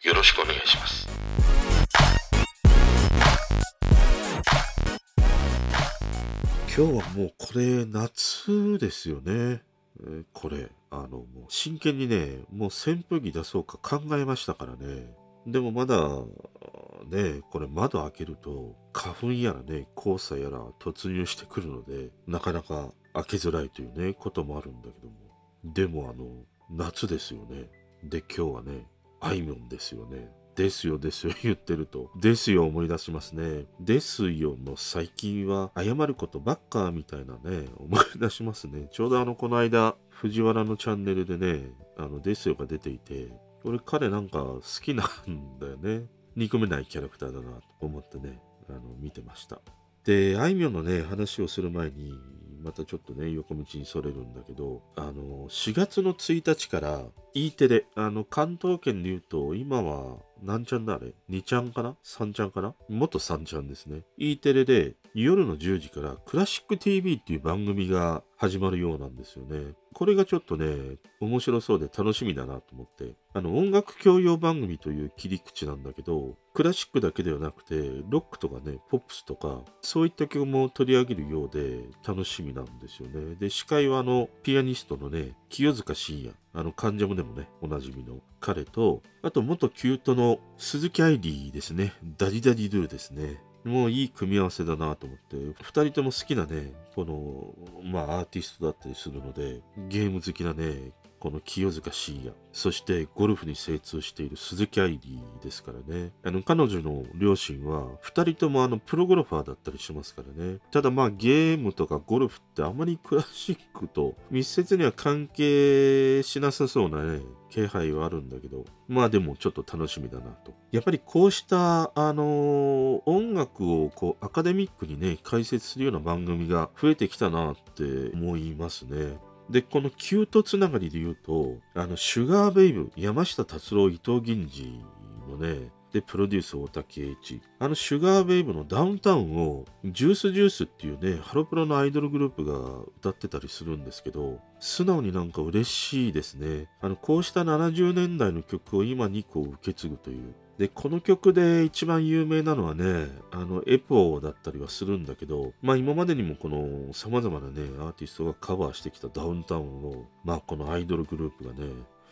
よろしくお願いします今日はもうこれ夏ですよね。えーこれ、あの、もう真剣にね、もう扇風機出そうか考えましたからね。でもまだ、ね、これ窓開けると花粉やらね、黄砂やら突入してくるので、なかなか開けづらいというね、こともあるんだけども。でもあの、夏ですよね。で、今日はね、あいみょんですよね。ですよですよ 言ってると、ですよ思い出しますね。ですよの最近は謝ることばっかみたいなね、思い出しますね。ちょうどあの、この間、藤原のチャンネルでね、あの、ですよが出ていて、俺彼なんか好きなんだよね。憎めないキャラクターだなと思ってね、あの、見てました。で、あいみょんのね、話をする前に、またちょっとね、横道にそれるんだけど、あの、4月の1日から E テレ、あの、関東圏で言うと、今は、何ちゃんだあれ ?2 ちゃんかな ?3 ちゃんかな？元3ちゃんですね。E テレで夜の10時からクラシック TV っていう番組が始まるようなんですよね。これがちょっとね、面白そうで楽しみだなと思って。あの、音楽教養番組という切り口なんだけど、クラシックだけではなくて、ロックとかね、ポップスとか、そういった曲も取り上げるようで楽しみなんですよね。で、司会はあの、ピアニストのね、清塚信也。あの、関ジャムでもね、おなじみの彼と、あと元 ℃-ute の鈴木愛理ですね。 DADDY! DADDY! DO! ですね。もういい組み合わせだなと思って、二人とも好きなね、この、まあアーティストだったりするので、ゲーム好きなね、この清塚信也、そしてゴルフに精通している鈴木愛理ですからね。あの、彼女の両親は、二人ともあの、プロゴルファーだったりしますからね。ただまあ、ゲームとかゴルフってあまりクラシックと密接には関係しなさそうなね、気配はあるんだけど、まあでもちょっと楽しみだなと。やっぱりこうした、あの音楽をこうアカデミックにね、解説するような番組が増えてきたなって思いますね。で、このキュートつながりで言うと、あの、シュガーベイブ、山下達郎、伊藤銀次のね、で、プロデュース大竹栄一。あの、シュガーベイブのダウンタウンを、ジュースジュースっていうね、ハロプロのアイドルグループが歌ってたりするんですけど、素直になんか嬉しいですね。あの、こうした70年代の曲を今にこう受け継ぐという。で、この曲で一番有名なのはね、あの、エポーだったりはするんだけど、まあ今までにもこの様々なね、アーティストがカバーしてきたダウンタウンを、まあこのアイドルグループがね、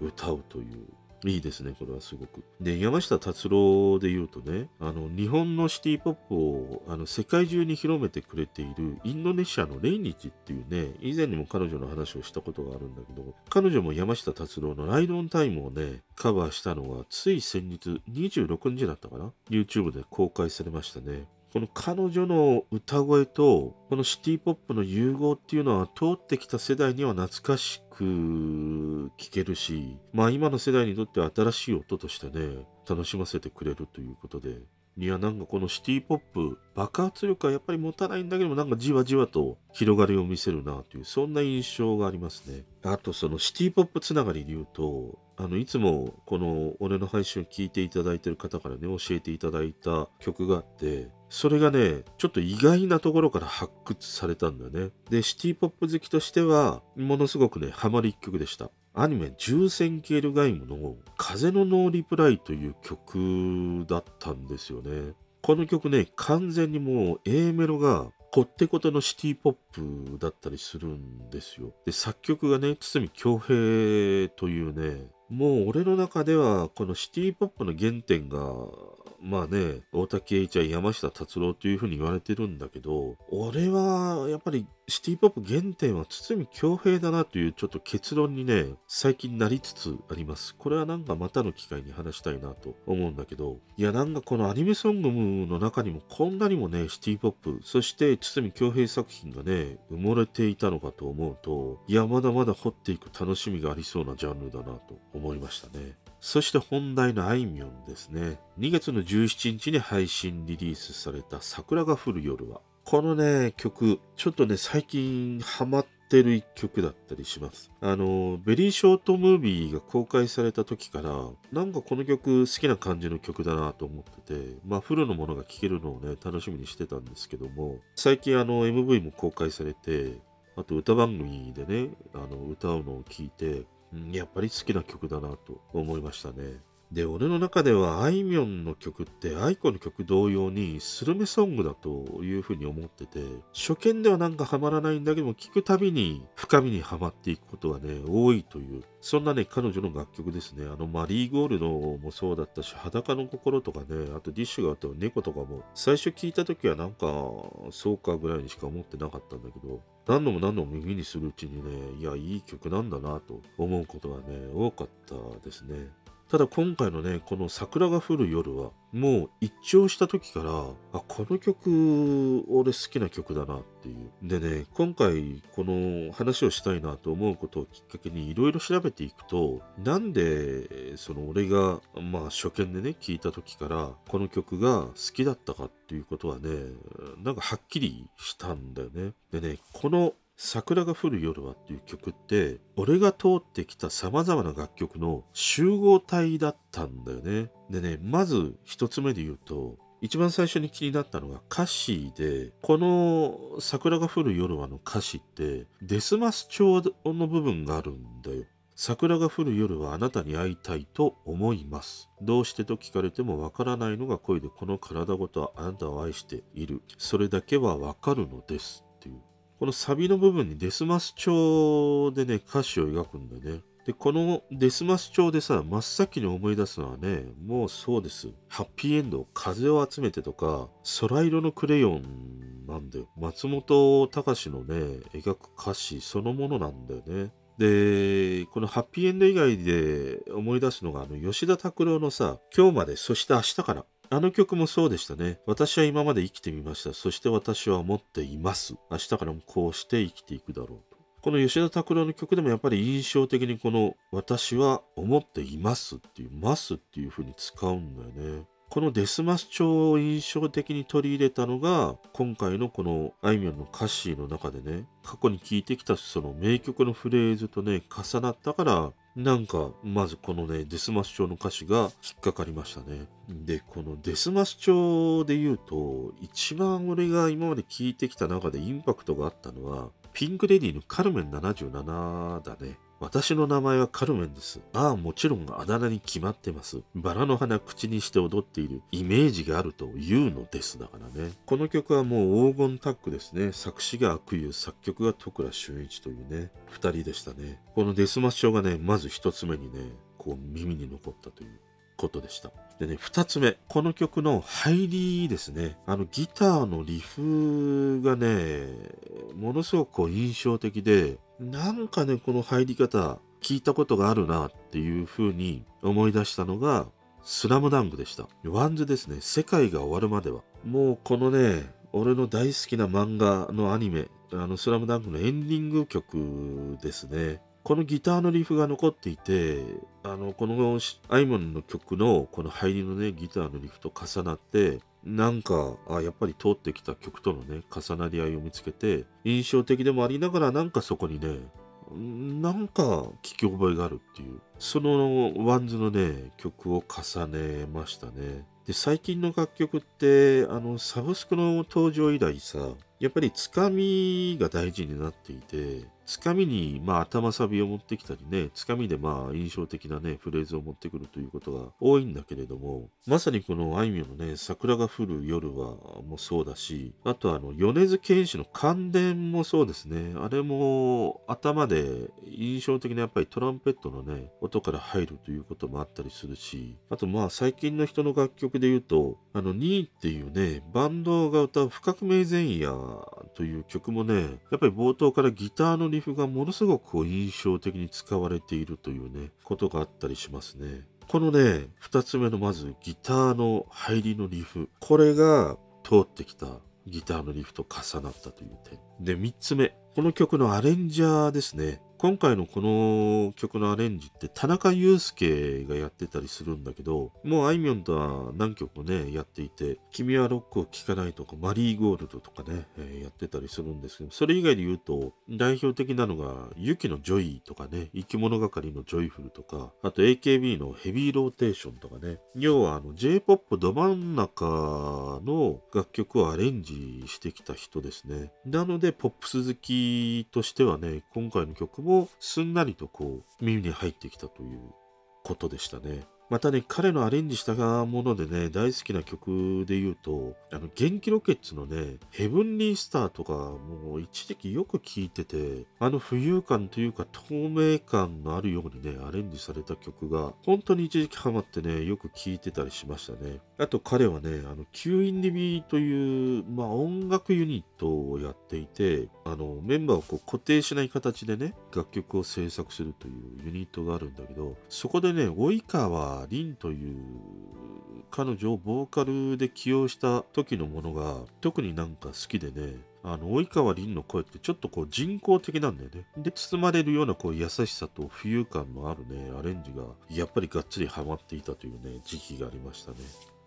歌うという。いいですね、これはすごく。で、山下達郎で言うとね、あの、日本のシティポップを、あの、世界中に広めてくれているインドネシアのレイニチっていうね、以前にも彼女の話をしたことがあるんだけど、彼女も山下達郎のライドオンタイムをね、カバーしたのが、つい先日26日だったかな ?YouTube で公開されましたね。この彼女の歌声とこのシティポップの融合っていうのは通ってきた世代には懐かしく聴けるし、まあ今の世代にとっては新しい音としてね、楽しませてくれるということで、いやなんかこのシティポップ、爆発力はやっぱり持たないんだけどもなんかじわじわと広がりを見せるなという、そんな印象がありますね。あとそのシティポップつながりで言うと、あの、いつもこの俺の配信を聞いていただいている方からね、教えていただいた曲があって、それがね、ちょっと意外なところから発掘されたんだよね。で、シティポップ好きとしては、ものすごくね、ハマる一曲でした。アニメ、重戦ケールガイムの風のノーリプライという曲だったんですよね。この曲ね、完全にもう A メロがこってことのシティポップだったりするんですよ。で、作曲がね、堤京平というね、もう俺の中ではこのシティポップの原点がまあね、大竹栄一は山下達郎というふうに言われてるんだけど、俺はやっぱりシティポップ原点は堤京平だなというちょっと結論にね、最近なりつつあります。これはなんかまたの機会に話したいなと思うんだけど、いやなんかこのアニメソングの中にもこんなにもね、シティポップ、そして堤京平作品がね、埋もれていたのかと思うと、いやまだまだ掘っていく楽しみがありそうなジャンルだなと思いましたね。そして本題のあいみょんですね。2月の17日に配信リリースされた桜が降る夜は。このね、曲、ちょっとね、最近ハマってる一曲だったりします。あの、ベリーショートムービーが公開された時から、なんかこの曲好きな感じの曲だなと思ってて、まあフルのものが聴けるのをね、楽しみにしてたんですけども、最近あの MV も公開されて、あと歌番組でね、あの歌うのを聞いて、やっぱり好きな曲だなと思いましたね。で、俺の中ではあいみょんの曲って、あいこの曲同様にスルメソングだというふうに思ってて、初見ではなんかハマらないんだけども、聴くたびに深みにはまっていくことがね、多いという、そんなね、彼女の楽曲ですね。あの、マリーゴールドもそうだったし、裸の心とかね、あとディッシュが歌う猫とかも、最初聞いた時はなんか、そうかぐらいにしか思ってなかったんだけど、何度も何度も耳にするうちにね、いや、いい曲なんだなと思うことがね、多かったですね。ただ今回のね、この桜が降る夜は、もう一聴した時から、あ、この曲、俺好きな曲だなっていう。でね、今回この話をしたいなと思うことをきっかけにいろいろ調べていくと、なんで、その俺が、まあ初見でね、聞いた時から、この曲が好きだったかっていうことはね、なんかはっきりしたんだよね。でね、この桜が降る夜はっていう曲って、俺が通ってきた様々な楽曲の集合体だったんだよね。でね、まず一つ目で言うと、一番最初に気になったのが歌詞で、この桜が降る夜はの歌詞って、デスマス調の部分があるんだよ。桜が降る夜はあなたに会いたいと思います。どうしてと聞かれてもわからないのが恋でこの体ごとはあなたを愛している。それだけはわかるのです。このサビの部分にデスマス調でね、歌詞を描くんだよね。で、このデスマス調でさ、真っ先に思い出すのはね、もうそうです。ハッピーエンド、風を集めてとか、空色のクレヨンなんだよ。松本隆のね、描く歌詞そのものなんだよね。で、このハッピーエンド以外で思い出すのが、あの、吉田拓郎のさ、今日まで、そして明日から。あの曲もそうでしたね。私は今まで生きてみました。そして私は思っています。明日からもこうして生きていくだろうと。この吉田拓郎の曲でもやっぱり印象的にこの私は思っていますっていう、ますっていう風に使うんだよね。このデスマス調を印象的に取り入れたのが、今回のこのあいみょんの歌詞の中でね、過去に聴いてきたその名曲のフレーズとね、重なったから、なんか、まずこのね、デスマス調の歌詞が引っかかりましたね。で、このデスマス調で言うと、一番俺が今まで聴いてきた中でインパクトがあったのは、ピンクレディーのカルメン77だね。私の名前はカルメンです。ああ、もちろんあだ名に決まってます。バラの花口にして踊っているイメージがあるというのです。だからね。この曲はもう黄金タッグですね。作詞が悪友、作曲が徳良俊一というね、二人でしたね。このデスマッショがね、まず一つ目にね、こう耳に残ったということでした。でね、二つ目。この曲の入りですね。あのギターのリフがね、ものすごくこう印象的で、なんかね、この入り方、聞いたことがあるなっていう風に思い出したのが、スラムダンクでした。 WANDS ですね。世界が終わるまでは。もうこのね、俺の大好きな漫画のアニメ、あの、スラムダンクのエンディング曲ですね。このギターのリフが残っていて、あの、このあいみょんの曲のこの入りのね、ギターのリフと重なって、なんか、あ、やっぱり通ってきた曲とのね、重なり合いを見つけて、印象的でもありながら、なんかそこにね、なんか聞き覚えがあるっていう、その WANDS のね、曲を重ねましたね。で、最近の楽曲って、あの、サブスクの登場以来さ、やっぱりつかみが大事になっていて、つかみに、まあ、頭サビを持ってきたりね、つかみで、まあ、印象的なね、フレーズを持ってくるということが多いんだけれども、まさにこのあいみょんのね、桜が降る夜はもそうだし、あとあの、米津玄師の感電もそうですね。あれも、頭で印象的なやっぱりトランペットのね、音から入るということもあったりするし、あとまあ、最近の人の楽曲で言うと、あの、ニーっていうね、バンドが歌う不革命前夜という曲もね、やっぱり冒頭からギターのリフがものすごくこう印象的に使われているというね、ことがあったりしますね。このね、二つ目のまずギターの入りのリフ。これが通ってきたギターのリフと重なったという点。で、三つ目。この曲のアレンジャーですね。今回のこの曲のアレンジって田中ユウスケがやってたりするんだけど、もうあいみょんとは何曲もね、やっていて、君はロックを聴かないとか、マリーゴールドとかね、えーやってたりするんですけど、それ以外で言うと、代表的なのが、 YUKI の JOY とかね、いきものがかりのじょいふるとか、あと AKB のヘビーローテーションとかね、要はあの J-POP ど真ん中の楽曲をアレンジしてきた人ですね。なので、ポップス好きとしてはね、今回の曲もすんなりとこう、耳に入ってきたということでしたね。またね、彼のアレンジしたものでね、大好きな曲で言うと、あの、元気ロケッツのね、 Heavenly Star とか、もう一時期よく聴いてて、あの浮遊感というか透明感のあるようにね、アレンジされた曲が、本当に一時期ハマってね、よく聴いてたりしましたね。あと彼はね、あの、 Q;indivi という、まあ音楽ユニットをやっていて、あの、メンバーをこう固定しない形でね、楽曲を制作するというユニットがあるんだけど、そこでね、及川凛という彼女をボーカルで起用した時のものが特になんか好きでね、あの、及川凛の声ってちょっとこう人工的なんだよね。で、包まれるようなこう優しさと浮遊感のあるね、アレンジがやっぱりがっつりハマっていたというね、時期がありましたね。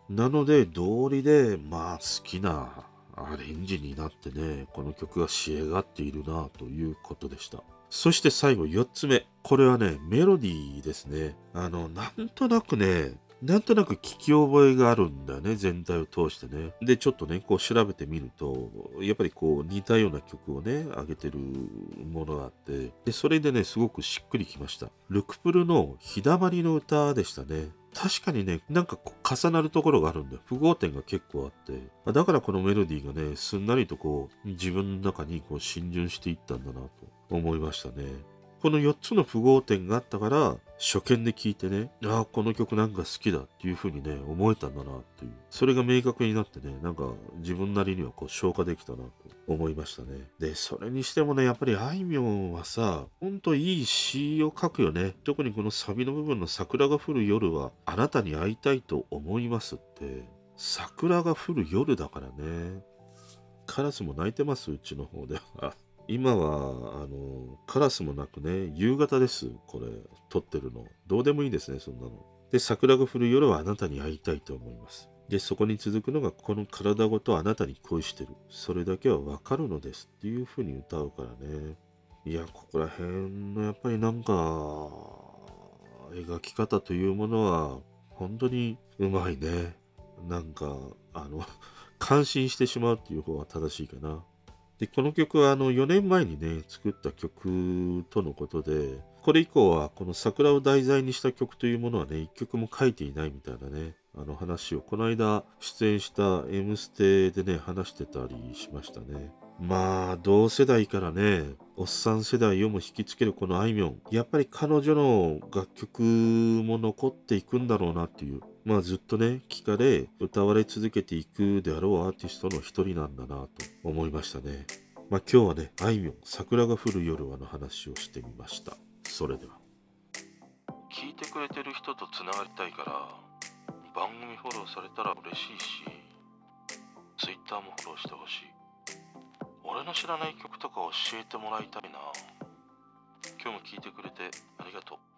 なので、道理で、まあ好きなアレンジになってね、この曲が仕上がっているなということでした。そして最後4つ目。これはね、メロディーですね。あの、なんとなくね、なんとなく聞き覚えがあるんだね、全体を通してね。で、ちょっとね、こう調べてみると、やっぱりこう似たような曲をね、上げてるものがあって、で、それでね、すごくしっくりきました。ルクプルの日だまりの歌でしたね。確かにね、なんか重なるところがあるんだよ。符号点が結構あって。だからこのメロディーがね、すんなりとこう、自分の中にこう浸潤していったんだなと思いましたね。この4つの符号点があったから、初見で聞いてね、ああ、この曲なんか好きだっていう風にね、思えたんだなっていう。それが明確になってね、なんか自分なりにはこう消化できたなと思いましたね。で、それにしてもね、やっぱりあいみょんはさ、ほんといい詩を書くよね。特にこのサビの部分の桜が降る夜は、あなたに会いたいと思いますって、桜が降る夜だからね。カラスも鳴いてます、うちの方では。今は、あの、カラスもなくね、夕方です、これ、撮ってるの。どうでもいいですね、そんなの。で、桜が降る夜はあなたに会いたいと思います。で、そこに続くのが、この体ごとあなたに恋してる。それだけはわかるのですっていう風に歌うからね。いや、ここら辺のやっぱりなんか、描き方というものは、本当にうまいね。なんか、あの、感心してしまうっていう方が正しいかな。で、この曲はあの4年前にね、作った曲とのことで、これ以降はこの桜を題材にした曲というものはね、一曲も書いていないみたいなね、あの話をこの間出演した M ステでね、話してたりしましたね。まあ、同世代からね、おっさん世代をも引きつけるこのあいみょん。やっぱり彼女の楽曲も残っていくんだろうなっていう。まあずっとね、聞かれ、歌われ続けていくであろうアーティストの一人なんだなと思いましたね。まあ今日はね、あいみょん、桜が降る夜はの話をしてみました。それでは。聞いてくれてる人とつながりたいから番組フォローされたら嬉しいし Twitter もフォローしてほしい。俺の知らない曲とか教えてもらいたいな。今日も聞いてくれてありがとう。